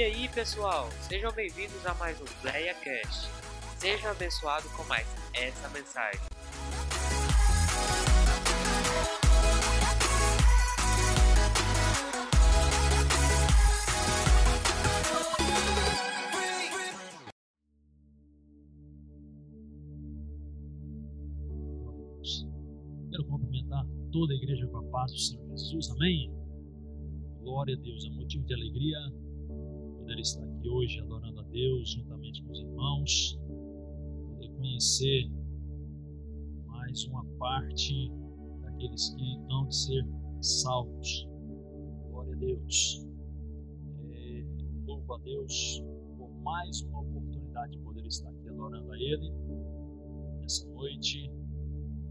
E aí, pessoal, sejam bem-vindos a mais um PlayaCast. Seja abençoado com mais essa mensagem. Quero cumprimentar toda a igreja com a paz do Senhor Jesus. Amém. Glória a Deus. É motivo de alegria poder estar aqui hoje adorando a Deus juntamente com os irmãos, poder conhecer mais uma parte daqueles que hão de ser salvos. Glória a Deus. É, louvo a Deus por mais uma oportunidade de poder estar aqui adorando a Ele nessa noite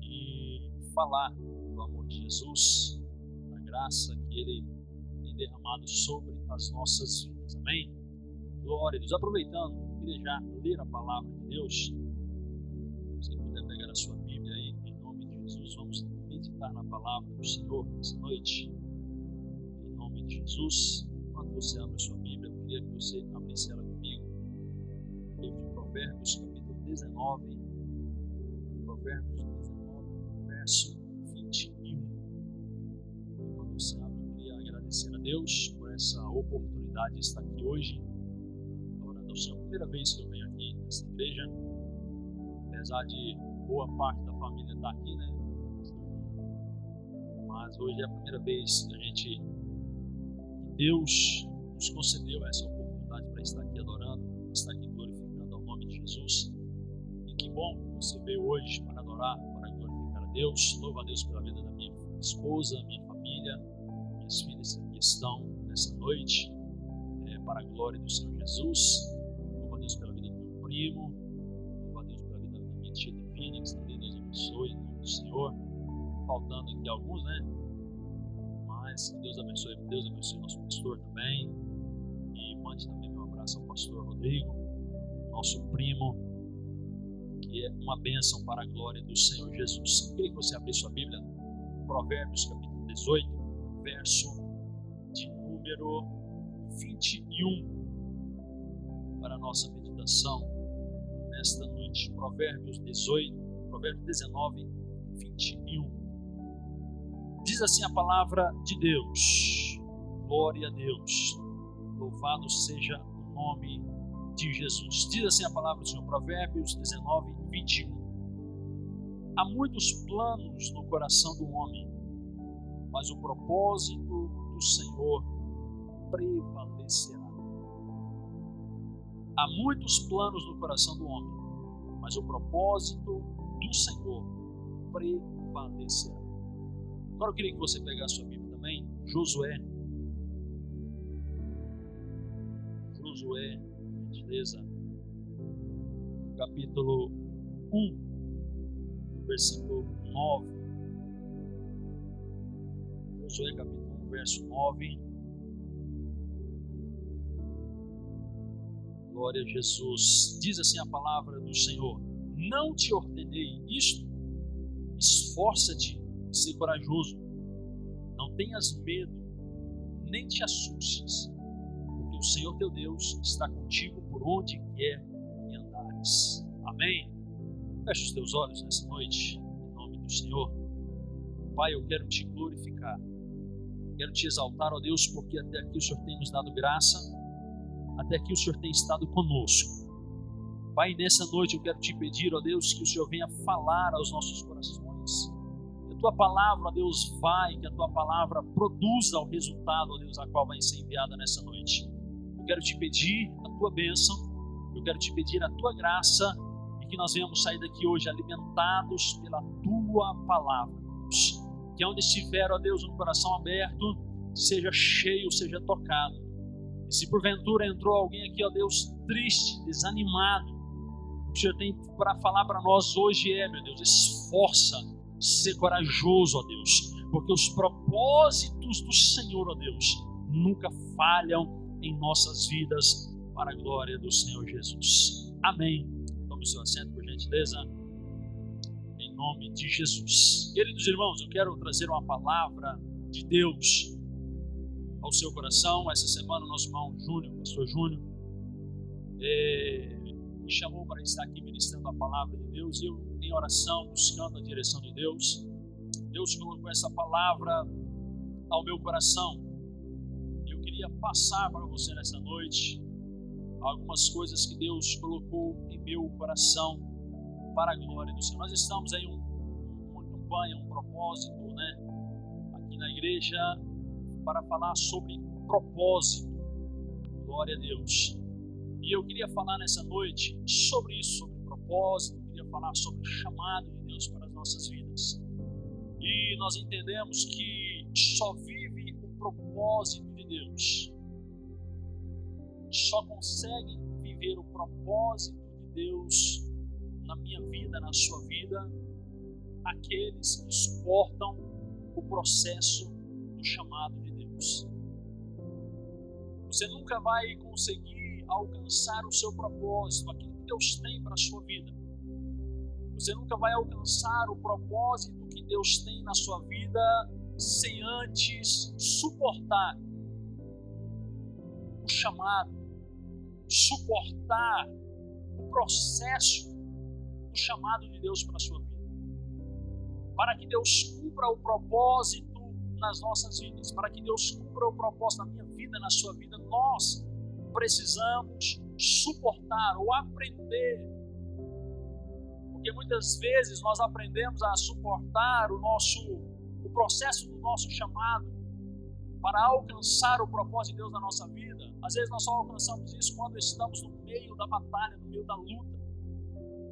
e falar do amor de Jesus, da graça que Ele tem derramado sobre as nossas vidas. Amém? Glória a Deus. Aproveitando, queria já ler a palavra de Deus. Se puder pegar a sua Bíblia aí, em nome de Jesus, vamos meditar na palavra do Senhor nessa noite. Em nome de Jesus. Enquanto você abre a sua Bíblia, eu queria que você abrisse ela comigo. Livro de Provérbios, capítulo 19. Provérbios 19, verso 21. Enquanto você abre, eu queria agradecer a Deus por essa oportunidade de estar aqui hoje adorando ao Senhor. Primeira vez que eu venho aqui nessa igreja, apesar de boa parte da família estar aqui, né? Mas hoje é a primeira vez que a gente, Deus nos concedeu essa oportunidade para estar aqui adorando, estar aqui glorificando ao nome de Jesus. E que bom que você veio hoje para adorar, para glorificar a Deus. Louvo a Deus pela vida da minha esposa, minha família, minhas filhas que estão nessa noite, é, para a glória do Senhor Jesus. Louvo a Deus pela vida do meu primo, louvo a Deus pela vida da minha tia Devine, que também Deus abençoe, em nome do Senhor. Faltando aqui alguns, né? Mas que Deus abençoe, Deus abençoe nosso pastor também. E mande também meu abraço ao pastor Rodrigo, nosso primo, que é uma bênção para a glória do Senhor Jesus. Eu queria que você abrisse sua Bíblia, Provérbios capítulo 18, verso de número 21, para a nossa meditação nesta noite. Provérbios 18, Provérbios 19, 21. Diz assim a palavra de Deus. Glória a Deus. Louvado seja o nome de Jesus. Diz assim a palavra do Senhor, Provérbios 19, 21. Há muitos planos no coração do homem, mas o propósito do Senhor prevalecerá. Há muitos planos no coração do homem, mas o propósito do Senhor prevalecerá. Agora eu queria que você pegasse sua Bíblia também, Josué. Josué, gentileza, capítulo 1, versículo 9. Josué, capítulo 1, verso 9. Glória a Jesus. Diz assim a palavra do Senhor: Não te ordenei isto? Esforça-te e ser corajoso. Não tenhas medo, nem te assustes, porque o Senhor teu Deus está contigo por onde quer que andares. Amém? Feche os teus olhos nessa noite, em nome do Senhor. Pai, eu quero te glorificar. Quero te exaltar, ó Deus, porque até aqui o Senhor tem nos dado graça, até aqui o Senhor tem estado conosco. Pai, nessa noite eu quero te pedir, ó Deus, que o Senhor venha falar aos nossos corações. Que a tua palavra, ó Deus, vai, que a tua palavra produza o resultado, ó Deus, a qual vai ser enviada nessa noite. Eu quero te pedir a tua bênção, eu quero te pedir a tua graça e que nós venhamos sair daqui hoje alimentados pela tua palavra, Deus. Que onde estiver, ó Deus, um coração aberto, seja cheio, seja tocado. E se porventura entrou alguém aqui, ó Deus, triste, desanimado, o que o Senhor tem para falar para nós hoje é, meu Deus, esforça, ser corajoso, ó Deus, porque os propósitos do Senhor, ó Deus, nunca falham em nossas vidas para a glória do Senhor Jesus. Amém. Tome seu assento, por gentileza. Em nome de Jesus. Queridos irmãos, eu quero trazer uma palavra de Deus ao seu coração. Essa semana, nosso irmão Júnior, pastor Júnior, é, me chamou para estar aqui ministrando a palavra de Deus e eu, em oração, buscando a direção de Deus, Deus colocou essa palavra ao meu coração. Eu queria passar para você nessa noite algumas coisas que Deus colocou em meu coração para a glória do Senhor. Nós estamos em um, uma campanha, um propósito, né, aqui na igreja, para falar sobre propósito. Glória a Deus. E eu queria falar nessa noite sobre isso, sobre propósito, eu queria falar sobre o chamado de Deus para as nossas vidas. E nós entendemos que só vive o propósito de Deus. Só consegue viver o propósito de Deus na minha vida, na sua vida, aqueles que suportam o processo do chamado de Deus. Você nunca vai conseguir alcançar o seu propósito, aquilo que Deus tem para a sua vida. Você nunca vai alcançar o propósito que Deus tem na sua vida sem antes suportar o chamado, suportar o processo do chamado de Deus para a sua vida. Para que Deus cumpra o propósito nas nossas vidas, para que Deus cumpra o propósito na minha vida, na sua vida, nós precisamos suportar ou aprender. Porque muitas vezes nós aprendemos a suportar o nosso o processo do nosso chamado para alcançar o propósito de Deus na nossa vida. Às vezes nós só alcançamos isso quando estamos no meio da batalha, no meio da luta.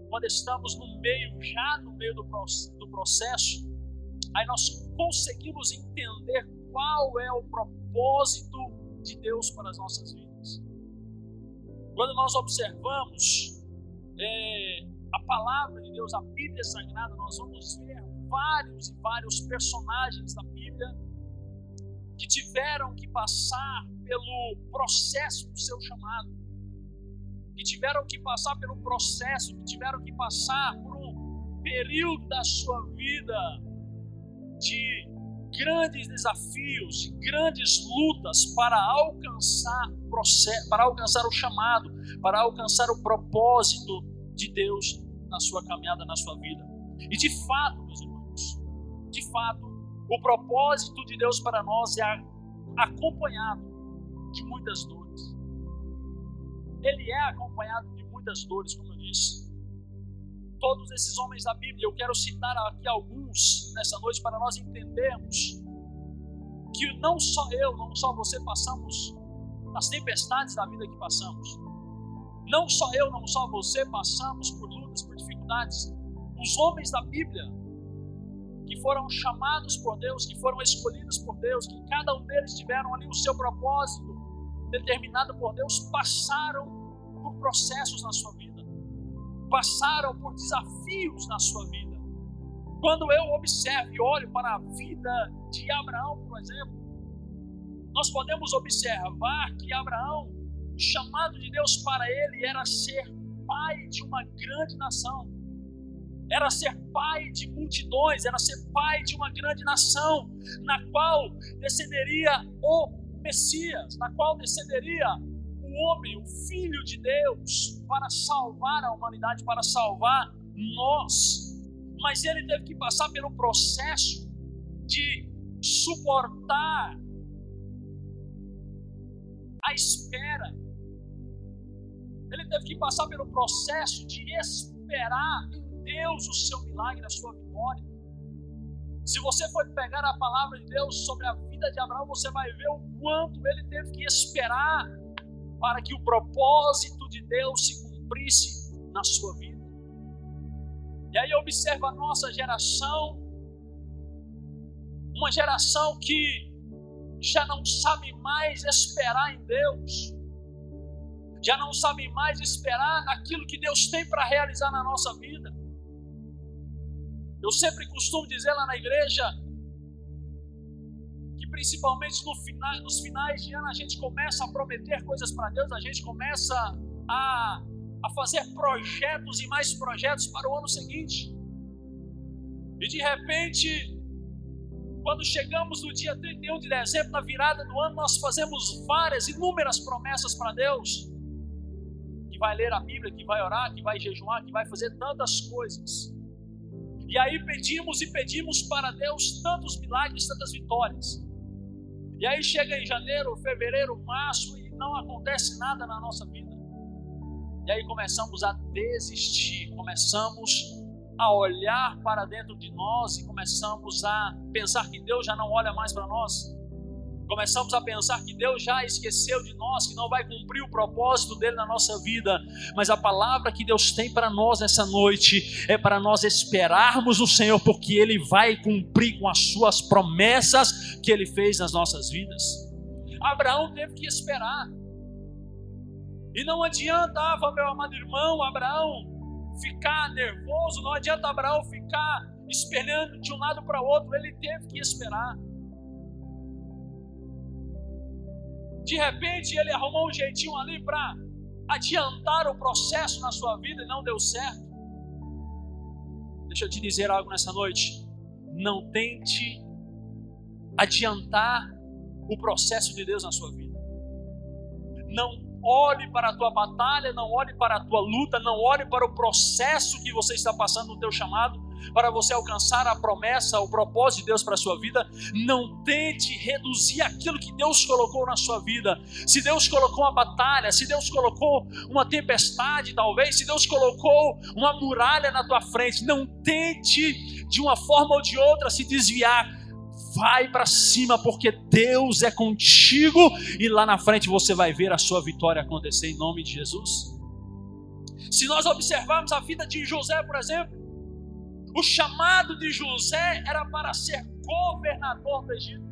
Quando estamos no meio, já no meio do, do processo, aí nós conseguimos entender qual é o propósito de Deus para as nossas vidas. Quando nós observamos é, a palavra de Deus, a Bíblia Sagrada, nós vamos ver vários e vários personagens da Bíblia que tiveram que passar pelo processo do seu chamado, que tiveram que passar pelo processo, que tiveram que passar por um período da sua vida de grandes desafios, de grandes lutas para alcançar para alcançar o chamado, para alcançar o propósito de Deus na sua caminhada, na sua vida. E de fato, meus irmãos, de fato, o propósito de Deus para nós é acompanhado de muitas dores. Ele é acompanhado de muitas dores, como eu disse todos esses homens da Bíblia. Eu quero citar aqui alguns nessa noite para nós entendermos que não só eu, não só você passamos as tempestades da vida que passamos. Não só eu, não só você passamos por lutas, por dificuldades. Os homens da Bíblia que foram chamados por Deus, que foram escolhidos por Deus, que cada um deles tiveram ali o seu propósito determinado por Deus, passaram por processos na sua vida passaram por desafios na sua vida. Quando eu observo e olho para a vida de Abraão, por exemplo, nós podemos observar que Abraão, o chamado de Deus para ele era ser pai de uma grande nação, era ser pai de multidões, era ser pai de uma grande nação, na qual descenderia o Messias, na qual descenderia homem, o Filho de Deus, para salvar a humanidade, para salvar nós. Mas ele teve que passar pelo processo de suportar a espera. Ele teve que passar pelo processo de esperar em Deus o seu milagre, a sua vitória. Se você for pegar a palavra de Deus sobre a vida de Abraão, você vai ver o quanto ele teve que esperar para que o propósito de Deus se cumprisse na sua vida. E aí observa a nossa geração, uma geração que já não sabe mais esperar em Deus, já não sabe mais esperar naquilo que Deus tem para realizar na nossa vida. Eu sempre costumo dizer lá na igreja, principalmente no nos finais de ano, a gente começa a prometer coisas para Deus, a gente começa a, a fazer projetos e mais projetos para o ano seguinte. E de repente, Quando chegamos no dia 31 de dezembro, na virada do ano, nós fazemos várias, inúmeras promessas para Deus. Que vai ler a Bíblia, que vai orar, que vai jejuar, que vai fazer tantas coisas. E aí pedimos e pedimos para Deus tantos milagres, tantas vitórias. E aí chega em janeiro, fevereiro, março e não acontece nada na nossa vida. E aí começamos a desistir, começamos a olhar para dentro de nós e começamos a pensar que Deus já não olha mais para nós. Começamos a pensar que Deus já esqueceu de nós, que não vai cumprir o propósito dele na nossa vida. Mas a palavra que Deus tem para nós essa noite é para nós esperarmos o Senhor, porque ele vai cumprir com as suas promessas que ele fez nas nossas vidas. Abraão teve que esperar. E não adiantava, meu amado irmão, Abraão ficar nervoso, não adianta Abraão ficar espelhando de um lado para o outro, ele teve que esperar. De repente ele arrumou um jeitinho ali para adiantar o processo na sua vida e não deu certo. Deixa eu te dizer algo nessa noite. Não tente adiantar o processo de Deus na sua vida. Não olhe para a tua batalha, não olhe para a tua luta, não olhe para o processo que você está passando no teu chamado, para você alcançar a promessa, o propósito de Deus para a sua vida. Não tente reduzir aquilo que Deus colocou na sua vida. Se Deus colocou uma batalha, se Deus colocou uma tempestade, talvez, se Deus colocou uma muralha na tua frente, não tente de uma forma ou de outra se desviar vai para cima, porque Deus é contigo e lá na frente você vai ver a sua vitória acontecer em nome de Jesus. Se nós observarmos a vida de José, por exemplo, o chamado de José era para ser governador do Egito.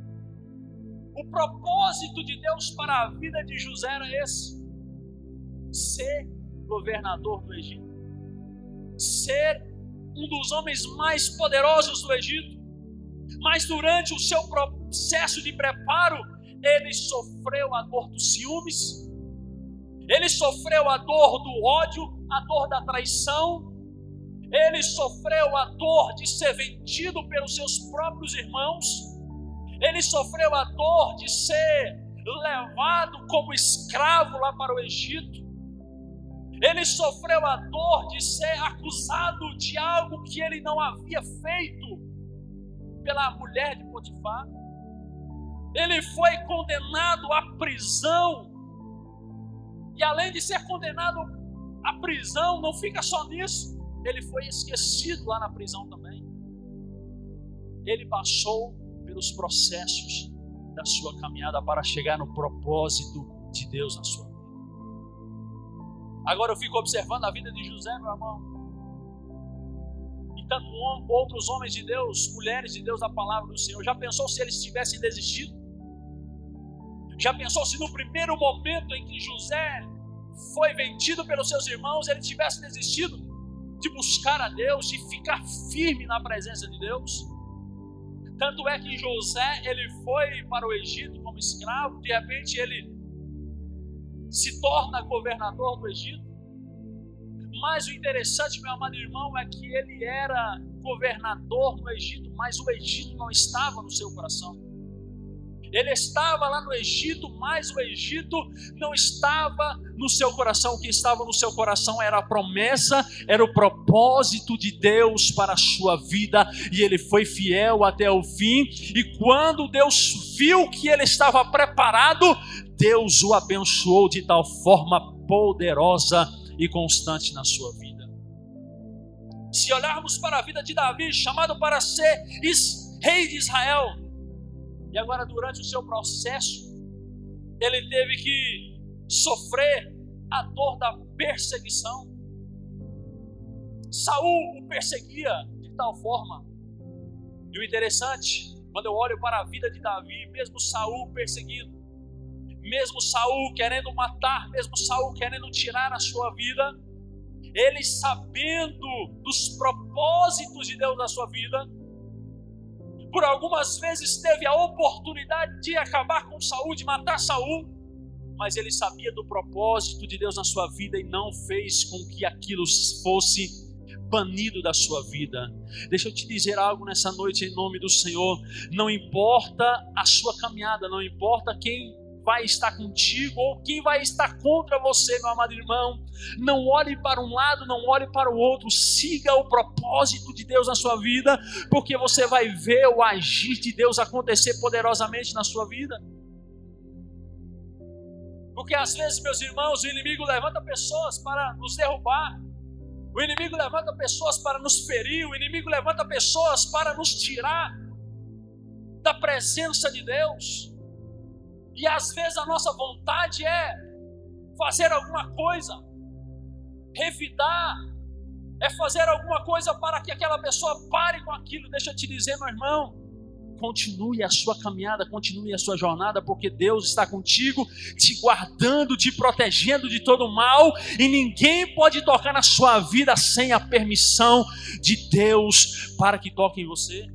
O propósito de Deus para a vida de José era esse: ser governador do Egito, ser um dos homens mais poderosos do Egito. Mas durante o seu processo de preparo, ele sofreu a dor dos ciúmes, ele sofreu a dor do ódio, a dor da traição, ele sofreu a dor de ser vendido pelos seus próprios irmãos, ele sofreu a dor de ser levado como escravo lá para o Egito, ele sofreu a dor de ser acusado de algo que ele não havia feito, pela mulher de Potifar. Ele foi condenado à prisão. E além de ser condenado à prisão, não fica só nisso. Ele foi esquecido lá na prisão também. Ele passou pelos processos da sua caminhada para chegar no propósito de Deus na sua vida. Agora eu fico observando a vida de José, meu irmão tanto outros homens de Deus, mulheres de Deus da palavra do Senhor. Já pensou se eles tivessem desistido? Já pensou se no primeiro momento em que José foi vendido pelos seus irmãos, ele tivesse desistido de buscar a Deus, de ficar firme na presença de Deus? Tanto é que José, ele foi para o Egito como escravo, de repente ele se torna governador do Egito. Mas o interessante, meu amado irmão, é que ele era governador no Egito, mas o Egito não estava no seu coração. Ele estava lá no Egito, mas o Egito não estava no seu coração. O que estava no seu coração era a promessa, era o propósito de Deus para a sua vida, e ele foi fiel até o fim. E quando Deus viu que ele estava preparado, Deus o abençoou de tal forma poderosa e constante na sua vida. Se olharmos para a vida de Davi, chamado para ser rei de Israel, e agora durante o seu processo, ele teve que sofrer a dor da perseguição. Saul o perseguia de tal forma. E o interessante, quando eu olho para a vida de Davi, mesmo Saul perseguido, mesmo Saul querendo matar, mesmo Saul querendo tirar a sua vida, ele sabendo dos propósitos de Deus na sua vida, por algumas vezes teve a oportunidade de acabar com Saul, de matar Saul, mas ele sabia do propósito de Deus na sua vida e não fez com que aquilo fosse banido da sua vida. Deixa eu te dizer algo nessa noite em nome do Senhor. Não importa a sua caminhada, não importa quem vai estar contigo ou quem vai estar contra você, meu amado irmão. Não olhe para um lado, não olhe para o outro. Siga o propósito de Deus na sua vida, porque você vai ver o agir de Deus acontecer poderosamente na sua vida. Porque às vezes, meus irmãos, o inimigo levanta pessoas para nos derrubar. O inimigo levanta pessoas para nos ferir. O inimigo levanta pessoas para nos tirar da presença de Deus. E às vezes a nossa vontade é fazer alguma coisa, revidar, é fazer alguma coisa para que aquela pessoa pare com aquilo. Deixa eu te dizer, meu irmão, continue a sua caminhada, continue a sua jornada, porque Deus está contigo, te guardando, te protegendo de todo mal, e ninguém pode tocar na sua vida sem a permissão de Deus para que toque em você.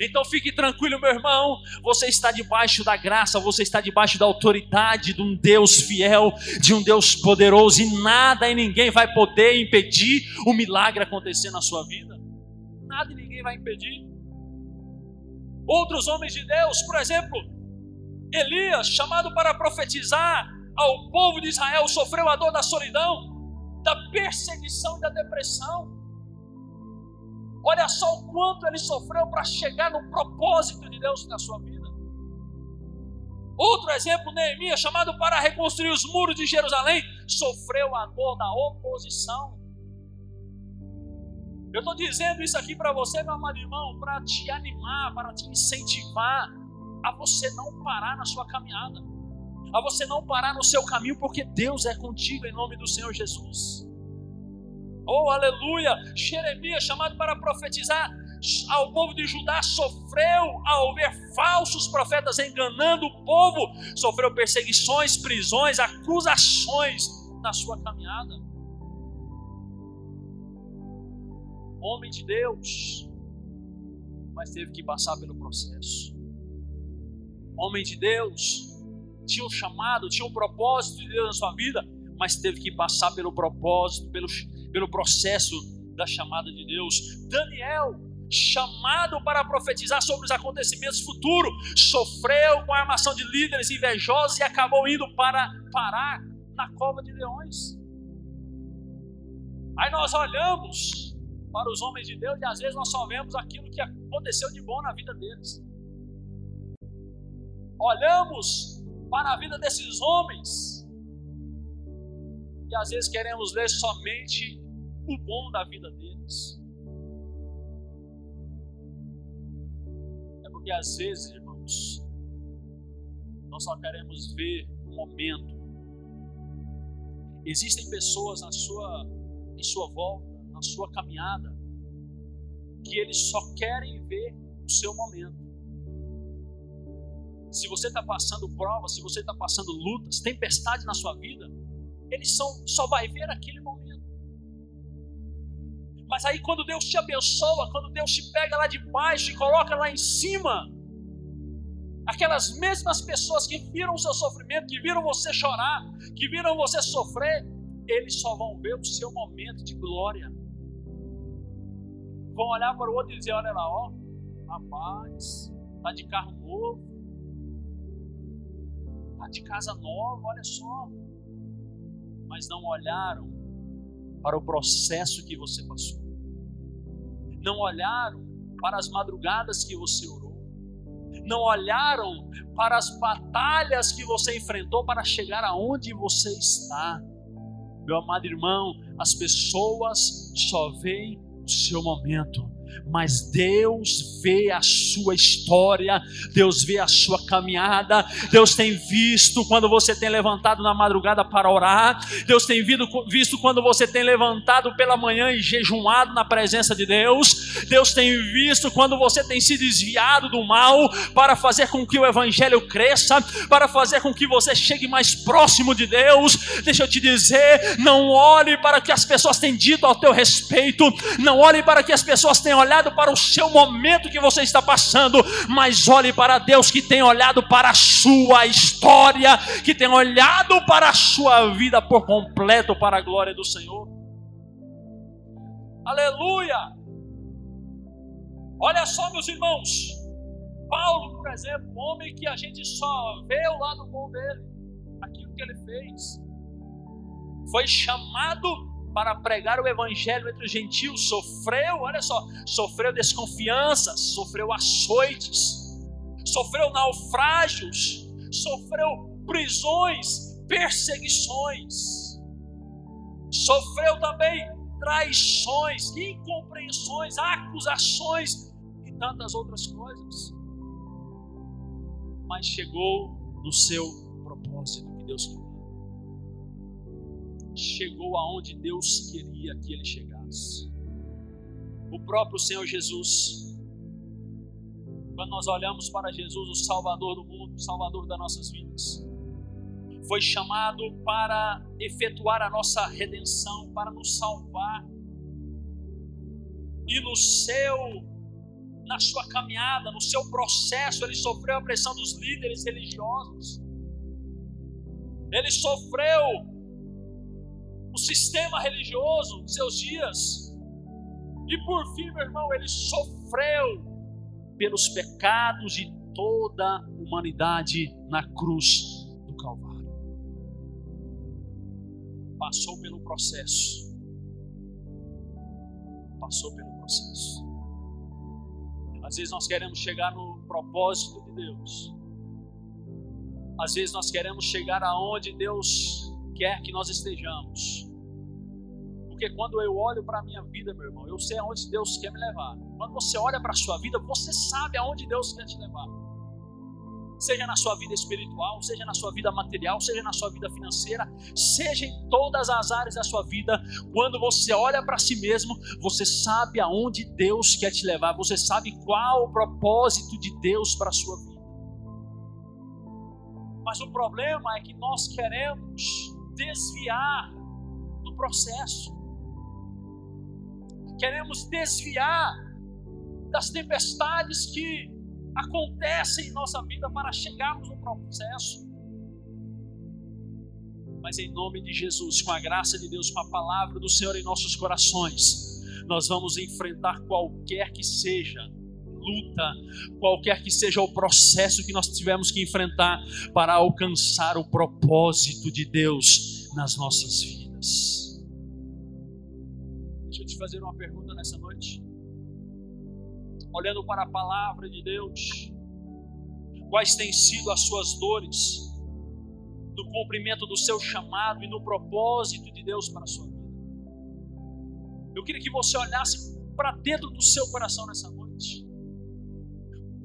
Então fique tranquilo, meu irmão. Você está debaixo da graça, você está debaixo da autoridade de um Deus fiel, de um Deus poderoso, e nada e ninguém vai poder impedir o milagre acontecer na sua vida. Nada e ninguém vai impedir. Outros homens de Deus, por exemplo, Elias, chamado para profetizar ao povo de Israel, sofreu a dor da solidão, da perseguição e da depressão. Olha só o quanto ele sofreu para chegar no propósito de Deus na sua vida. Outro exemplo, Neemias, chamado para reconstruir os muros de Jerusalém, sofreu a dor da oposição. Eu estou dizendo isso aqui para você, meu amado irmão, para te animar, para te incentivar a você não parar na sua caminhada, a você não parar no seu caminho, porque Deus é contigo em nome do Senhor Jesus. Oh, aleluia! Jeremias, chamado para profetizar ao povo de Judá, sofreu ao ver falsos profetas enganando o povo, sofreu perseguições, prisões, acusações na sua caminhada. Homem de Deus, mas teve que passar pelo processo. Homem de Deus, tinha um chamado, tinha um propósito de Deus na sua vida, mas teve que passar pelo propósito, pelo, pelo processo da chamada de Deus. Daniel, chamado para profetizar sobre os acontecimentos futuros, sofreu com a armação de líderes invejosos e acabou indo para parar na cova de leões. Aí nós olhamos para os homens de Deus e às vezes nós só vemos aquilo que aconteceu de bom na vida deles. Olhamos para a vida desses homens e às vezes queremos ler somente o bom da vida deles. É porque às vezes, irmãos, nós só queremos ver o momento. Existem pessoas na sua, em sua volta, na sua caminhada, que eles só querem ver o seu momento. Se você está passando provas, se você está passando lutas, tempestade na sua vida, eles são, só vai ver aquele momento. Mas aí quando Deus te abençoa, quando Deus te pega lá de baixo e coloca lá em cima, aquelas mesmas pessoas que viram o seu sofrimento, que viram você chorar, que viram você sofrer, eles só vão ver o seu momento de glória. Vão olhar para o outro e dizer: Olha lá, ó, rapaz, tá de carro novo, tá de casa nova, olha só. Mas não olharam para o processo que você passou. Não olharam para as madrugadas que você orou. Não olharam para as batalhas que você enfrentou para chegar aonde você está. Meu amado irmão, as pessoas só veem o seu momento mas Deus vê a sua história, Deus vê a sua caminhada, Deus tem visto quando você tem levantado na madrugada para orar, Deus tem visto quando você tem levantado pela manhã e jejuado na presença de Deus, Deus tem visto quando você tem se desviado do mal para fazer com que o evangelho cresça, para fazer com que você chegue mais próximo de Deus. Deixa eu te dizer, não olhe para o que as pessoas têm dito ao teu respeito, não olhe para o que as pessoas têm olhado para o seu momento que você está passando, mas olhe para Deus que tem olhado para a sua história, que tem olhado para a sua vida por completo para a glória do Senhor. Aleluia! Olha só, meus irmãos. Paulo, por exemplo, um homem que a gente só vê o lado bom dele, aquilo que ele fez. Foi chamado para pregar o evangelho entre os gentios, sofreu, olha só, sofreu desconfianças, sofreu açoites, sofreu naufrágios, sofreu prisões, perseguições, sofreu também traições, incompreensões, acusações e tantas outras coisas. Mas chegou no seu propósito que Deus queria chegou aonde Deus queria que ele chegasse. O próprio Senhor Jesus, quando nós olhamos para Jesus, o Salvador do mundo, Salvador das nossas vidas, foi chamado para efetuar a nossa redenção, para nos salvar. E no seu, na sua caminhada, no seu processo, ele sofreu a pressão dos líderes religiosos. Ele sofreu o sistema religioso de seus dias. E por fim, meu irmão, ele sofreu pelos pecados de toda a humanidade na cruz do Calvário. Passou pelo processo. Passou pelo processo. Às vezes nós queremos chegar no propósito de Deus. Às vezes nós queremos chegar aonde Deus quer que nós estejamos. Porque quando eu olho para a minha vida, meu irmão, eu sei aonde Deus quer me levar. Quando você olha para a sua vida, você sabe aonde Deus quer te levar. Seja na sua vida espiritual, seja na sua vida material, seja na sua vida financeira, seja em todas as áreas da sua vida, quando você olha para si mesmo, você sabe aonde Deus quer te levar, você sabe qual o propósito de Deus para a sua vida. Mas o problema é que nós queremos desviar do processo queremos desviar das tempestades que acontecem em nossa vida para chegarmos no processo. Mas em nome de Jesus, com a graça de Deus, com a palavra do Senhor em nossos corações, nós vamos enfrentar qualquer que seja luta, qualquer que seja o processo que nós tivemos que enfrentar para alcançar o propósito de Deus nas nossas vidas te fazer uma pergunta nessa noite. Olhando para a palavra de Deus, quais têm sido as suas dores no cumprimento do seu chamado e no propósito de Deus para a sua vida? Eu queria que você olhasse para dentro do seu coração nessa noite.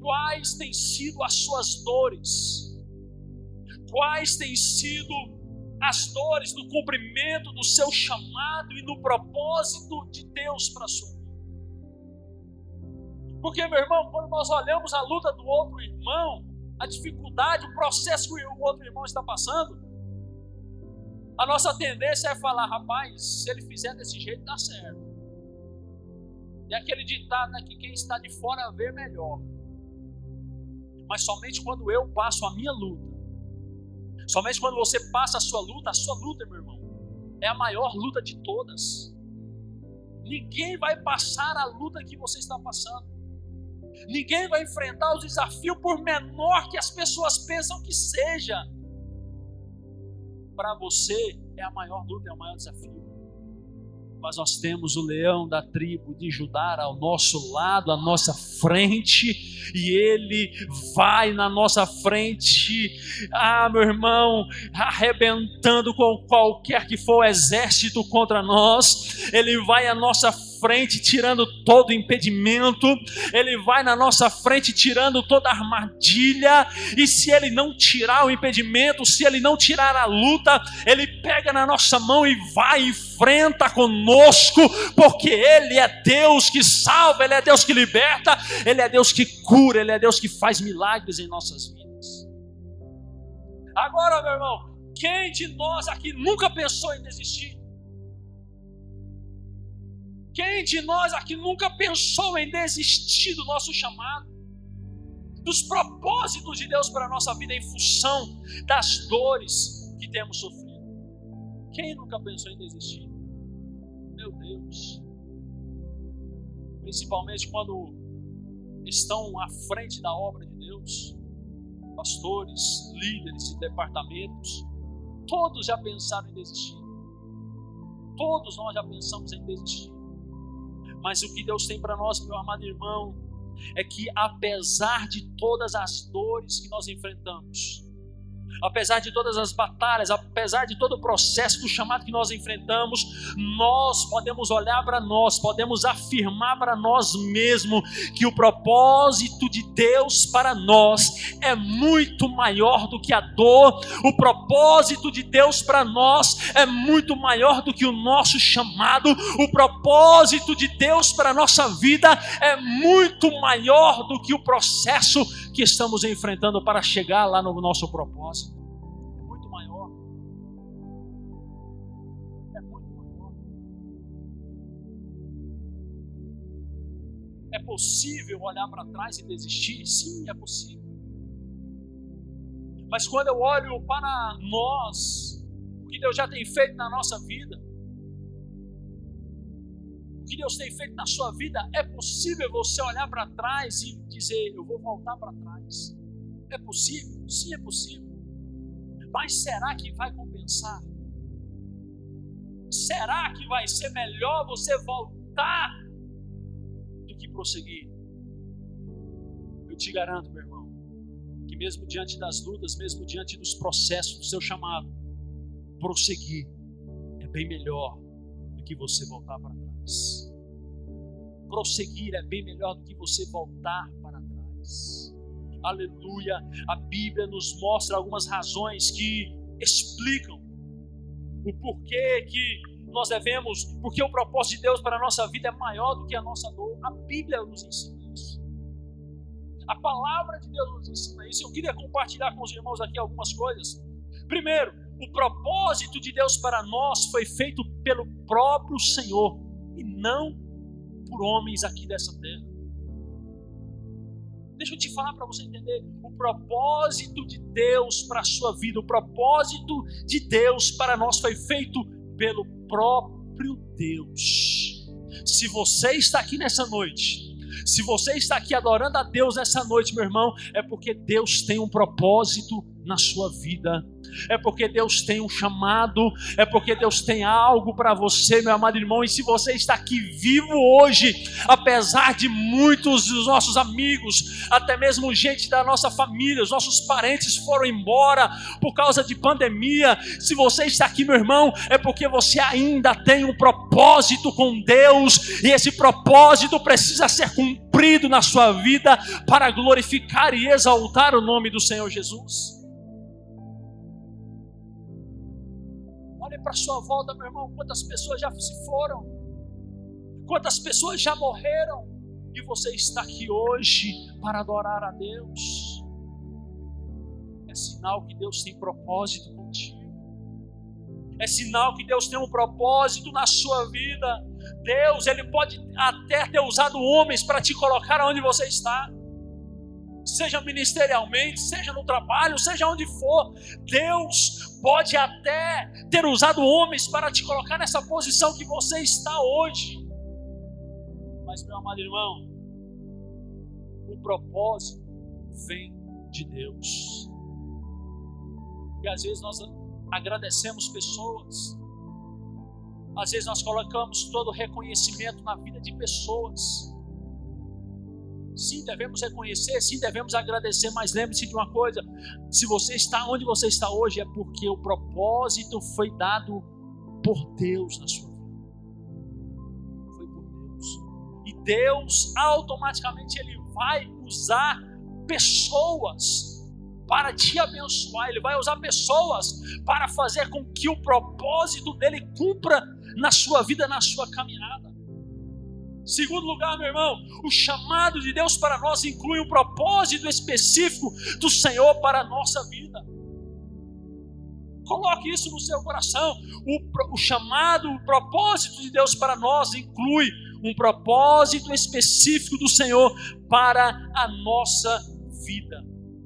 Quais têm sido as suas dores? Quais têm sido as dores no cumprimento do seu chamado e no propósito de Deus para a sua vida. Porque, meu irmão, quando nós olhamos a luta do outro irmão, a dificuldade, o processo que o outro irmão está passando, a nossa tendência é falar, rapaz, se ele fizer desse jeito, dá certo. E aquele ditado né, que quem está de fora vê melhor. Mas somente quando eu passo a minha luta, Somente quando você passa a sua luta, a sua luta, meu irmão, é a maior luta de todas. Ninguém vai passar a luta que você está passando. Ninguém vai enfrentar o desafio, por menor que as pessoas pensam que seja. Para você é a maior luta, é o maior desafio mas nós temos o leão da tribo de Judá ao nosso lado, à nossa frente, e ele vai na nossa frente, ah, meu irmão, arrebentando com qualquer que for o exército contra nós, ele vai à nossa frente frente, tirando todo impedimento, Ele vai na nossa frente, tirando toda armadilha, e se Ele não tirar o impedimento, se Ele não tirar a luta, Ele pega na nossa mão e vai, enfrenta conosco, porque Ele é Deus que salva, Ele é Deus que liberta, Ele é Deus que cura, Ele é Deus que faz milagres em nossas vidas. Agora, meu irmão, quem de nós aqui nunca pensou em desistir? Quem de nós aqui nunca pensou em desistir do nosso chamado? Dos propósitos de Deus para a nossa vida em função das dores que temos sofrido? Quem nunca pensou em desistir? Meu Deus. principalmente quando estão à frente da obra de Deus, pastores, líderes de departamentos, todos já pensaram em desistir. Todos nós já pensamos em desistir. Mas o que Deus tem para nós, meu amado irmão, é que apesar de todas as dores que nós enfrentamos, apesar de todas as batalhas, apesar de todo o processo do chamado que nós enfrentamos, nós podemos olhar para nós, podemos afirmar para nós mesmos que o propósito de Deus para nós é muito maior do que a dor, o propósito de Deus para nós é muito maior do que o nosso chamado, o propósito de Deus para a nossa vida é muito maior do que o processo que estamos enfrentando para chegar lá no nosso propósito. É muito maior. É muito maior. É possível olhar para trás e desistir? Sim, é possível. Mas quando eu olho para nós, o que Deus já tem feito na nossa vida, o que Deus tem feito na sua vida, é possível você olhar para trás e dizer: Eu vou voltar para trás. É possível? Sim, é possível. Mas será que vai compensar? Será que vai ser melhor você voltar do que prosseguir? Eu te garanto, meu irmão, que mesmo diante das lutas, mesmo diante dos processos do seu chamado, prosseguir é bem melhor do que você voltar para trás. Prosseguir é bem melhor do que você voltar para trás. Aleluia. A Bíblia nos mostra algumas razões que explicam o porquê que nós devemos, porque o propósito de Deus para a nossa vida é maior do que a nossa dor. A Bíblia nos ensina isso. A palavra de Deus nos ensina isso. Eu queria compartilhar com os irmãos aqui algumas coisas. Primeiro, o propósito de Deus para nós foi feito pelo próprio Senhor não por homens aqui dessa terra. Deixa eu te falar para você entender o propósito de Deus para a sua vida, o propósito de Deus para nós foi feito pelo próprio Deus. Se você está aqui nessa noite, se você está aqui adorando a Deus nessa noite, meu irmão, é porque Deus tem um propósito na sua vida é porque Deus tem um chamado, é porque Deus tem algo para você, meu amado irmão. E se você está aqui vivo hoje, apesar de muitos dos nossos amigos, até mesmo gente da nossa família, os nossos parentes foram embora por causa de pandemia, se você está aqui, meu irmão, é porque você ainda tem um propósito com Deus, e esse propósito precisa ser cumprido na sua vida para glorificar e exaltar o nome do Senhor Jesus. Para sua volta, meu irmão, quantas pessoas já se foram, quantas pessoas já morreram, e você está aqui hoje para adorar a Deus. É sinal que Deus tem propósito contigo. É sinal que Deus tem um propósito na sua vida. Deus, Ele pode até ter usado homens para te colocar onde você está seja ministerialmente, seja no trabalho, seja onde for. Deus pode até ter usado homens para te colocar nessa posição que você está hoje. Mas, meu amado irmão, o propósito vem de Deus. E às vezes nós agradecemos pessoas, às vezes nós colocamos todo o reconhecimento na vida de pessoas Sim, devemos reconhecer, sim, devemos agradecer, mas lembre-se de uma coisa: se você está onde você está hoje, é porque o propósito foi dado por Deus na sua vida. Foi por Deus. E Deus, automaticamente, Ele vai usar pessoas para te abençoar, Ele vai usar pessoas para fazer com que o propósito dele cumpra na sua vida, na sua caminhada. Segundo lugar, meu irmão, o chamado de Deus para nós inclui um propósito específico do Senhor para a nossa vida. Coloque isso no seu coração. O, o chamado, o propósito de Deus para nós inclui um propósito específico do Senhor para a nossa vida.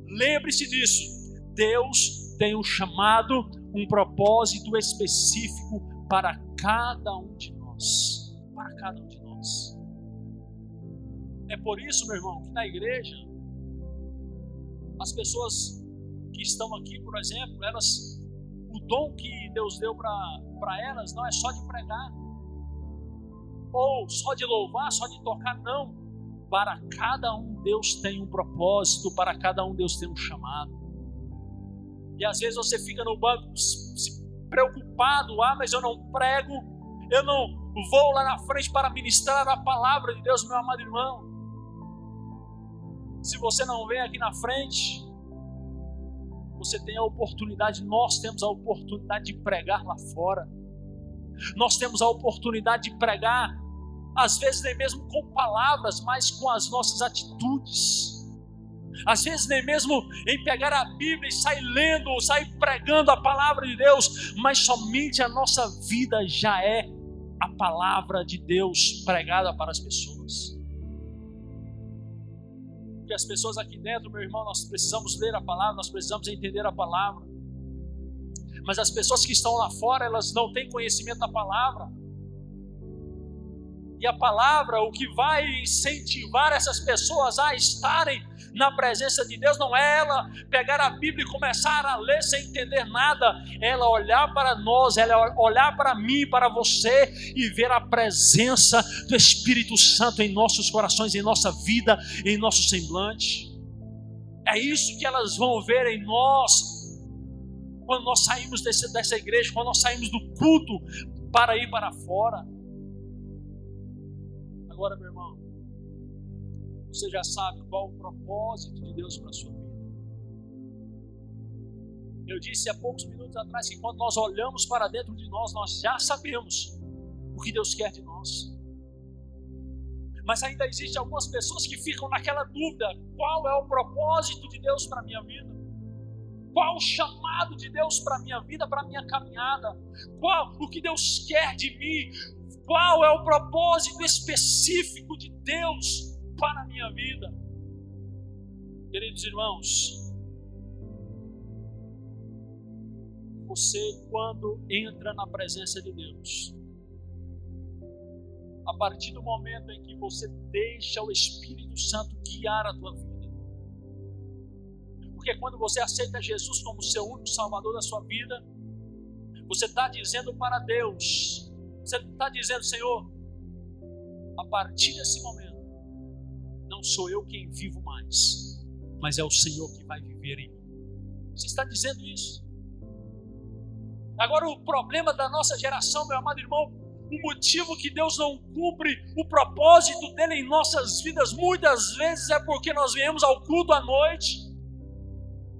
Lembre-se disso. Deus tem um chamado, um propósito específico para cada um de nós. Para cada um de nós. É por isso, meu irmão, que na igreja as pessoas que estão aqui, por exemplo, elas o dom que Deus deu para elas não é só de pregar, ou só de louvar, só de tocar, não. Para cada um Deus tem um propósito, para cada um Deus tem um chamado. E às vezes você fica no banco preocupado, ah, mas eu não prego, eu não vou lá na frente para ministrar a palavra de Deus, meu amado irmão. Se você não vem aqui na frente, você tem a oportunidade, nós temos a oportunidade de pregar lá fora. Nós temos a oportunidade de pregar, às vezes nem mesmo com palavras, mas com as nossas atitudes. Às vezes nem mesmo em pegar a Bíblia e sair lendo, sair pregando a palavra de Deus, mas somente a nossa vida já é a palavra de Deus pregada para as pessoas. Porque as pessoas aqui dentro, meu irmão, nós precisamos ler a palavra, nós precisamos entender a palavra. Mas as pessoas que estão lá fora, elas não têm conhecimento da palavra. E a palavra, o que vai incentivar essas pessoas a estarem na presença de Deus, não é ela pegar a Bíblia e começar a ler sem entender nada, é ela olhar para nós, ela é olhar para mim, para você e ver a presença do Espírito Santo em nossos corações, em nossa vida, em nosso semblante. É isso que elas vão ver em nós quando nós saímos desse, dessa igreja, quando nós saímos do culto para ir para fora. Agora, meu irmão, você já sabe qual o propósito de Deus para a sua vida. Eu disse há poucos minutos atrás que quando nós olhamos para dentro de nós, nós já sabemos o que Deus quer de nós. Mas ainda existem algumas pessoas que ficam naquela dúvida: qual é o propósito de Deus para a minha vida? Qual o chamado de Deus para a minha vida, para a minha caminhada? Qual o que Deus quer de mim? Qual é o propósito específico de Deus para a minha vida. Queridos irmãos, você, quando entra na presença de Deus, a partir do momento em que você deixa o Espírito Santo guiar a tua vida, porque quando você aceita Jesus como seu único Salvador da sua vida, você está dizendo para Deus, você está dizendo, Senhor, a partir desse momento, não sou eu quem vivo mais, mas é o Senhor que vai viver em mim. Você está dizendo isso? Agora, o problema da nossa geração, meu amado irmão, o motivo que Deus não cumpre o propósito dele em nossas vidas, muitas vezes é porque nós viemos ao culto à noite.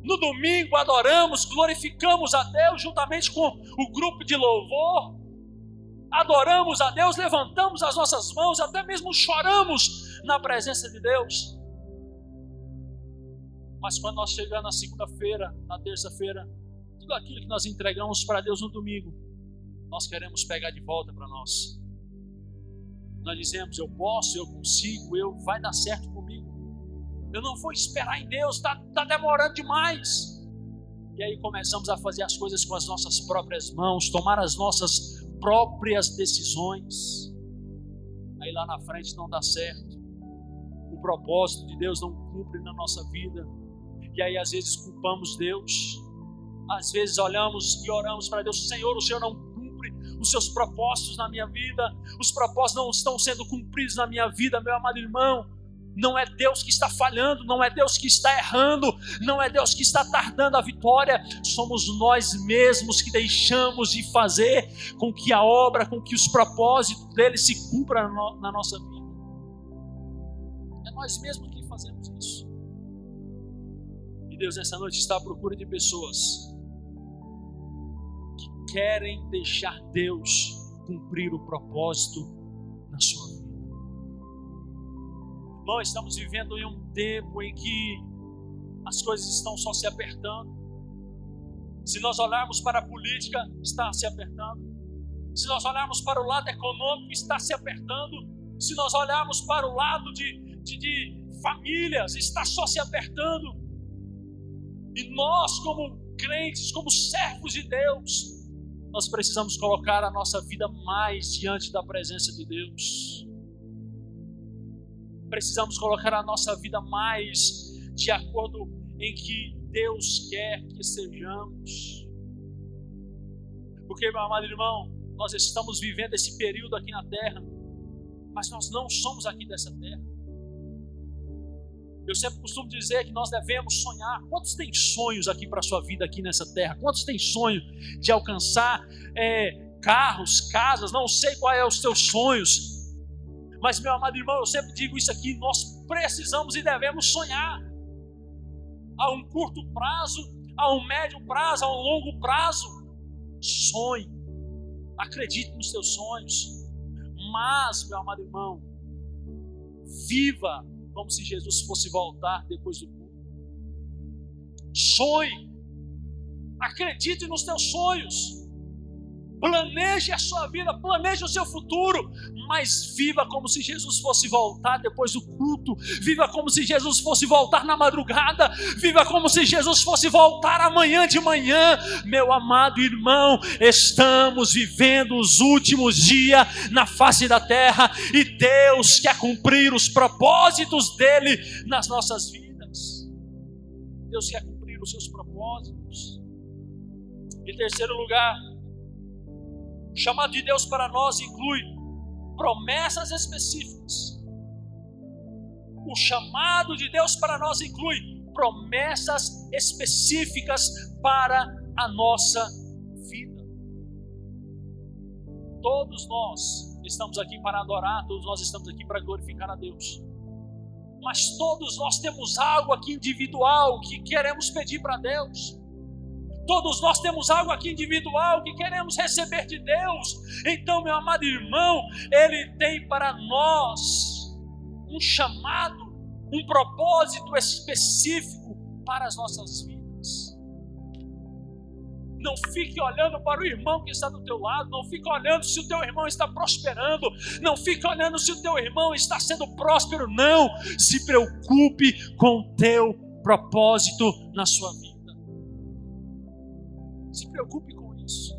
No domingo adoramos, glorificamos a Deus juntamente com o grupo de louvor adoramos a Deus, levantamos as nossas mãos, até mesmo choramos na presença de Deus. Mas quando nós chegamos na segunda-feira, na terça-feira, tudo aquilo que nós entregamos para Deus no domingo, nós queremos pegar de volta para nós. Nós dizemos: Eu posso, eu consigo, eu vai dar certo comigo. Eu não vou esperar em Deus, está tá demorando demais. E aí começamos a fazer as coisas com as nossas próprias mãos, tomar as nossas próprias decisões. Aí lá na frente não dá certo. O propósito de Deus não cumpre na nossa vida. E aí às vezes culpamos Deus. Às vezes olhamos e oramos para Deus, Senhor, o Senhor não cumpre os seus propósitos na minha vida. Os propósitos não estão sendo cumpridos na minha vida, meu amado irmão. Não é Deus que está falhando, não é Deus que está errando, não é Deus que está tardando a vitória, somos nós mesmos que deixamos de fazer com que a obra, com que os propósitos dele se cumpram na nossa vida. É nós mesmos que fazemos isso. E Deus, essa noite está à procura de pessoas que querem deixar Deus cumprir o propósito na sua Irmão, estamos vivendo em um tempo em que as coisas estão só se apertando. Se nós olharmos para a política, está se apertando. Se nós olharmos para o lado econômico, está se apertando. Se nós olharmos para o lado de, de, de famílias, está só se apertando. E nós, como crentes, como servos de Deus, nós precisamos colocar a nossa vida mais diante da presença de Deus. Precisamos colocar a nossa vida mais de acordo em que Deus quer que sejamos. Porque, meu amado irmão, nós estamos vivendo esse período aqui na terra, mas nós não somos aqui dessa terra. Eu sempre costumo dizer que nós devemos sonhar. Quantos têm sonhos aqui para a sua vida aqui nessa terra? Quantos têm sonho de alcançar é, carros, casas? Não sei qual é os teus sonhos. Mas, meu amado irmão, eu sempre digo isso aqui: nós precisamos e devemos sonhar. A um curto prazo, a um médio prazo, a um longo prazo. Sonhe. Acredite nos seus sonhos. Mas, meu amado irmão, viva como se Jesus fosse voltar depois do culto. Sonhe. Acredite nos teus sonhos. Planeje a sua vida, planeje o seu futuro, mas viva como se Jesus fosse voltar depois do culto, viva como se Jesus fosse voltar na madrugada, viva como se Jesus fosse voltar amanhã de manhã. Meu amado irmão, estamos vivendo os últimos dias na face da terra e Deus quer cumprir os propósitos dele nas nossas vidas. Deus quer cumprir os seus propósitos. Em terceiro lugar, o chamado de Deus para nós inclui promessas específicas. O chamado de Deus para nós inclui promessas específicas para a nossa vida. Todos nós estamos aqui para adorar, todos nós estamos aqui para glorificar a Deus. Mas todos nós temos algo aqui individual que queremos pedir para Deus. Todos nós temos algo aqui individual que queremos receber de Deus. Então, meu amado irmão, Ele tem para nós um chamado, um propósito específico para as nossas vidas. Não fique olhando para o irmão que está do teu lado, não fique olhando se o teu irmão está prosperando, não fique olhando se o teu irmão está sendo próspero, não. Se preocupe com o teu propósito na sua vida. Se preocupe com isso.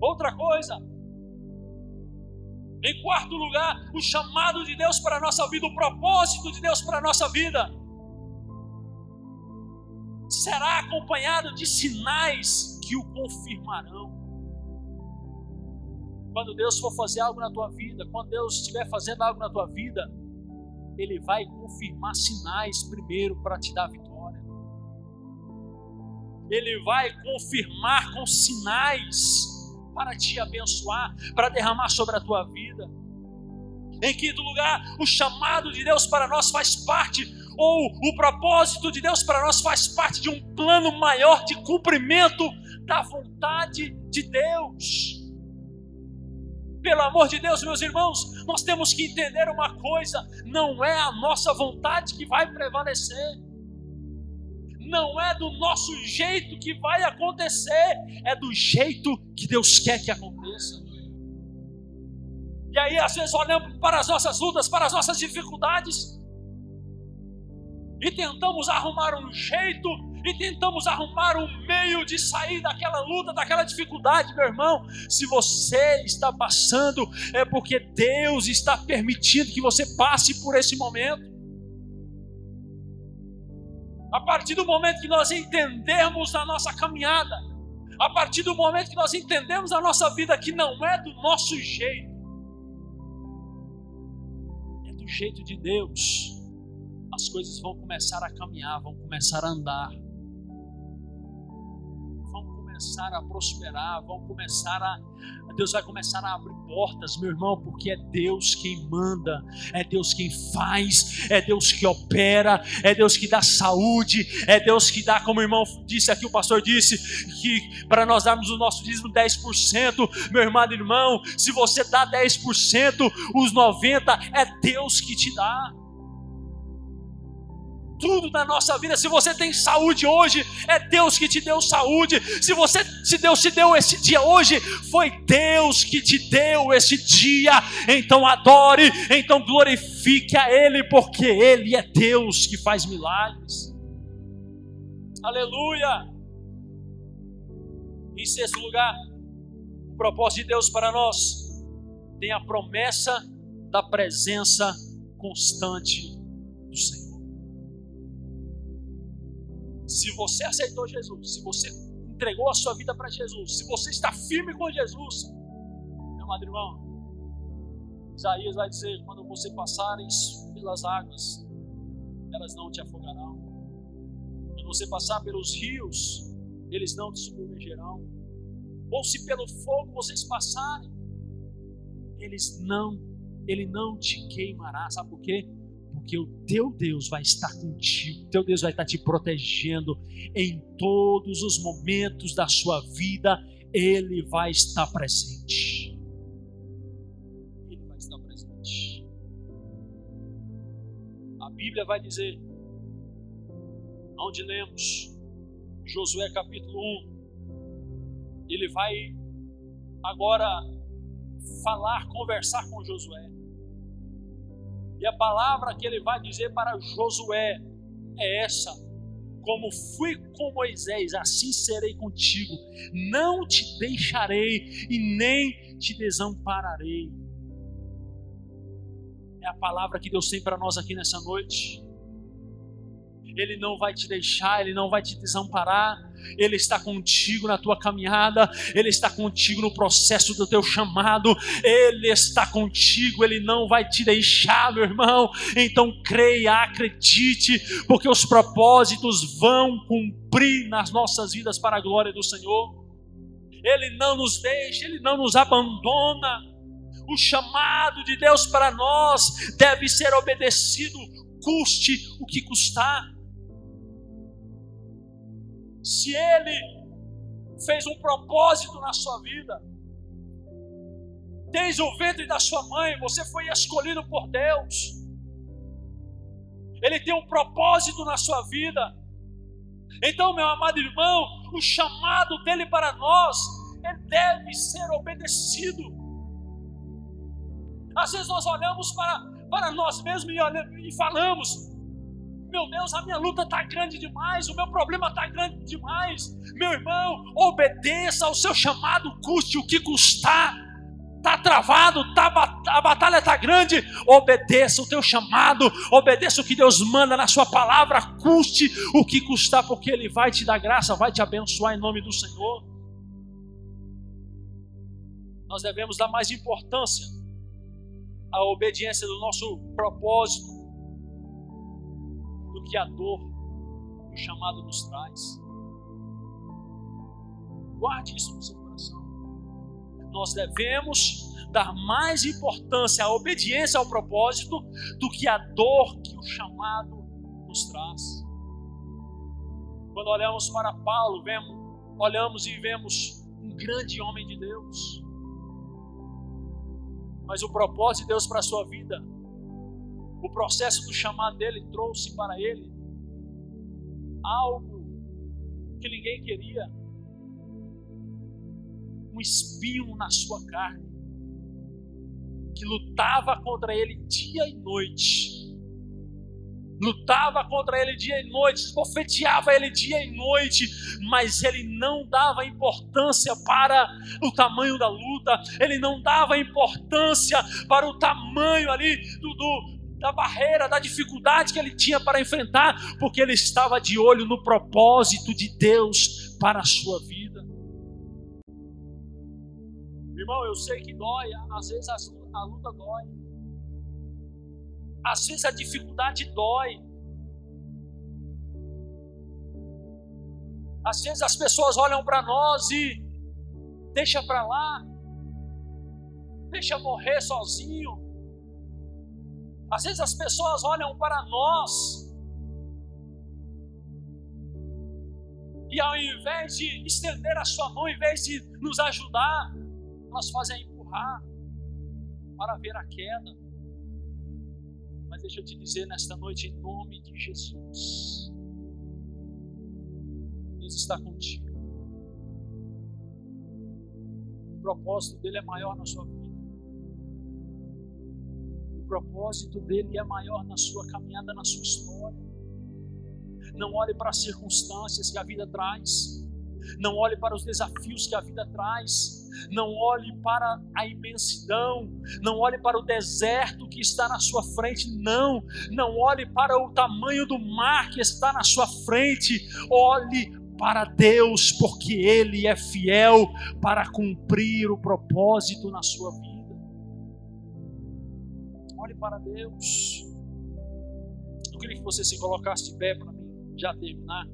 Outra coisa, em quarto lugar, o chamado de Deus para a nossa vida, o propósito de Deus para a nossa vida, será acompanhado de sinais que o confirmarão. Quando Deus for fazer algo na tua vida, quando Deus estiver fazendo algo na tua vida, Ele vai confirmar sinais primeiro para te dar vitória. Ele vai confirmar com sinais para te abençoar, para derramar sobre a tua vida. Em quinto lugar, o chamado de Deus para nós faz parte, ou o propósito de Deus para nós faz parte de um plano maior de cumprimento da vontade de Deus. Pelo amor de Deus, meus irmãos, nós temos que entender uma coisa: não é a nossa vontade que vai prevalecer não é do nosso jeito que vai acontecer, é do jeito que Deus quer que aconteça. E aí, às vezes, olhamos para as nossas lutas, para as nossas dificuldades, e tentamos arrumar um jeito, e tentamos arrumar um meio de sair daquela luta, daquela dificuldade, meu irmão. Se você está passando, é porque Deus está permitindo que você passe por esse momento. A partir do momento que nós entendemos a nossa caminhada, a partir do momento que nós entendemos a nossa vida que não é do nosso jeito, é do jeito de Deus, as coisas vão começar a caminhar, vão começar a andar começar a prosperar, vão começar a. Deus vai começar a abrir portas, meu irmão, porque é Deus quem manda, é Deus quem faz, é Deus que opera, é Deus que dá saúde, é Deus que dá, como o irmão disse aqui, o pastor disse, que para nós darmos o nosso dízimo 10%, meu irmão, irmão, se você dá 10%, os 90% é Deus que te dá tudo na nossa vida. Se você tem saúde hoje, é Deus que te deu saúde. Se você, se Deus te deu esse dia hoje, foi Deus que te deu esse dia. Então adore, então glorifique a Ele, porque Ele é Deus que faz milagres. Aleluia. Em sexto lugar, o propósito de Deus para nós tem a promessa da presença constante do Senhor. Se você aceitou Jesus, se você entregou a sua vida para Jesus, se você está firme com Jesus, meu amado irmão, Isaías vai dizer: quando você passares pelas águas, elas não te afogarão. Quando você passar pelos rios, eles não te submergerão. Ou se pelo fogo vocês passarem, eles não, ele não te queimará. Sabe por quê? Porque o teu Deus vai estar contigo, o teu Deus vai estar te protegendo em todos os momentos da sua vida, ele vai estar presente. Ele vai estar presente. A Bíblia vai dizer, onde lemos, Josué capítulo 1, ele vai agora falar, conversar com Josué. E a palavra que ele vai dizer para Josué é essa: como fui com Moisés, assim serei contigo. Não te deixarei e nem te desampararei. É a palavra que Deus tem para nós aqui nessa noite. Ele não vai te deixar, Ele não vai te desamparar, Ele está contigo na tua caminhada, Ele está contigo no processo do teu chamado, Ele está contigo, Ele não vai te deixar, meu irmão. Então creia, acredite, porque os propósitos vão cumprir nas nossas vidas para a glória do Senhor. Ele não nos deixa, Ele não nos abandona. O chamado de Deus para nós deve ser obedecido, custe o que custar se Ele fez um propósito na sua vida, desde o ventre da sua mãe, você foi escolhido por Deus. Ele tem um propósito na sua vida. Então, meu amado irmão, o chamado dele para nós, ele deve ser obedecido. Às vezes nós olhamos para, para nós mesmos e, olhamos, e falamos: meu Deus, a minha luta está grande demais, o meu problema está grande demais. Meu irmão, obedeça ao seu chamado, custe o que custar. Está travado, tá, a batalha está grande. Obedeça o teu chamado, obedeça o que Deus manda na sua palavra, custe o que custar, porque Ele vai te dar graça, vai te abençoar em nome do Senhor. Nós devemos dar mais importância à obediência do nosso propósito do que a dor que o chamado nos traz. Guarde isso no seu coração. Nós devemos dar mais importância à obediência ao propósito do que a dor que o chamado nos traz. Quando olhamos para Paulo, vemos, olhamos e vemos um grande homem de Deus. Mas o propósito de Deus para a sua vida o processo do chamado dele trouxe para ele algo que ninguém queria. Um espinho na sua carne que lutava contra ele dia e noite. Lutava contra ele dia e noite, bofeteava ele dia e noite, mas ele não dava importância para o tamanho da luta, ele não dava importância para o tamanho ali do, do da barreira, da dificuldade que ele tinha para enfrentar, porque ele estava de olho no propósito de Deus para a sua vida. Irmão, eu sei que dói, às vezes a luta dói, às vezes a dificuldade dói. Às vezes as pessoas olham para nós e deixa para lá, deixa morrer sozinho. Às vezes as pessoas olham para nós e ao invés de estender a sua mão, ao invés de nos ajudar, elas fazem empurrar para ver a queda. Mas deixa eu te dizer nesta noite, em nome de Jesus, Deus está contigo. O propósito dele é maior na sua vida propósito dele é maior na sua caminhada, na sua história. Não olhe para as circunstâncias que a vida traz. Não olhe para os desafios que a vida traz. Não olhe para a imensidão. Não olhe para o deserto que está na sua frente. Não. Não olhe para o tamanho do mar que está na sua frente. Olhe para Deus, porque Ele é fiel para cumprir o propósito na sua vida. Para Deus. Eu queria que você se colocasse de pé para mim já terminar.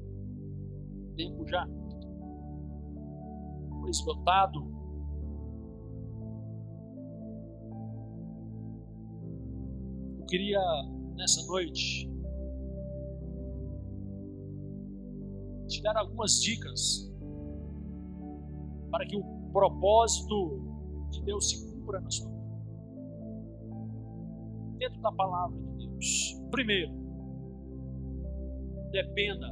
Tempo já foi esgotado. Eu queria nessa noite te dar algumas dicas para que o propósito de Deus se cumpra na sua vida. Dentro da palavra de Deus. Primeiro, dependa,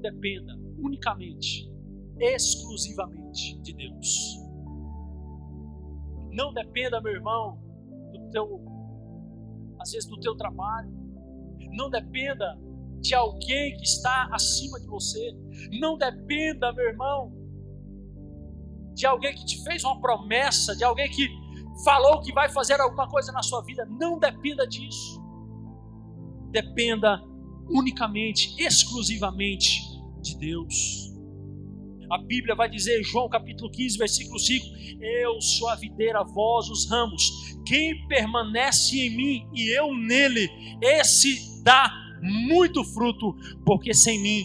dependa unicamente, exclusivamente de Deus. Não dependa, meu irmão, do teu, às vezes do teu trabalho. Não dependa de alguém que está acima de você. Não dependa, meu irmão, de alguém que te fez uma promessa, de alguém que falou que vai fazer alguma coisa na sua vida. Não dependa disso. Dependa unicamente, exclusivamente de Deus. A Bíblia vai dizer, João capítulo 15, versículo 5: Eu sou a videira, vós os ramos. Quem permanece em mim e eu nele, esse dá muito fruto, porque sem mim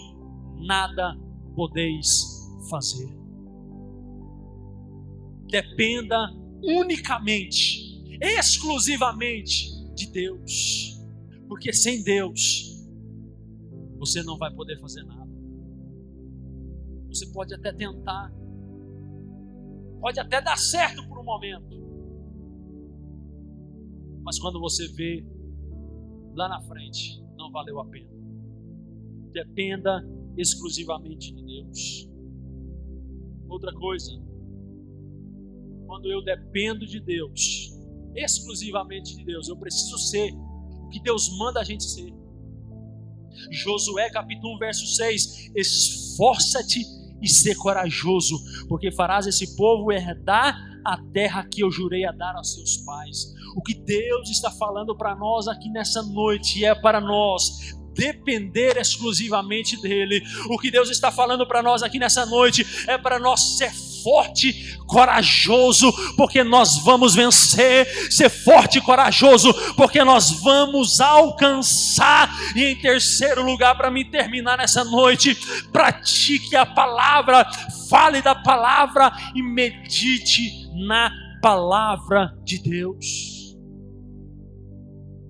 nada podeis fazer. Dependa unicamente, exclusivamente de Deus, porque sem Deus você não vai poder fazer nada. Você pode até tentar, pode até dar certo por um momento, mas quando você vê lá na frente, não valeu a pena. Dependa exclusivamente de Deus. Outra coisa, quando eu dependo de Deus, exclusivamente de Deus, eu preciso ser o que Deus manda a gente ser. Josué capítulo 1, verso 6: Esforça-te e ser corajoso, porque farás esse povo herdar a terra que eu jurei a dar aos seus pais. O que Deus está falando para nós aqui nessa noite é para nós depender exclusivamente dele. O que Deus está falando para nós aqui nessa noite é para nós ser forte, corajoso, porque nós vamos vencer. Ser forte e corajoso, porque nós vamos alcançar. E em terceiro lugar, para me terminar nessa noite, pratique a palavra, fale da palavra e medite na palavra de Deus.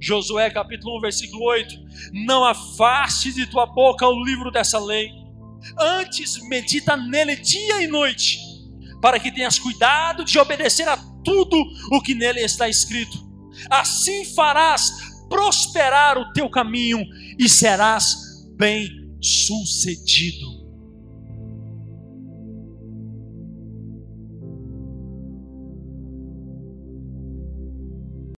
Josué capítulo 1, versículo 8: Não afaste de tua boca o livro dessa lei, antes medita nele dia e noite, para que tenhas cuidado de obedecer a tudo o que nele está escrito. Assim farás prosperar o teu caminho e serás bem sucedido.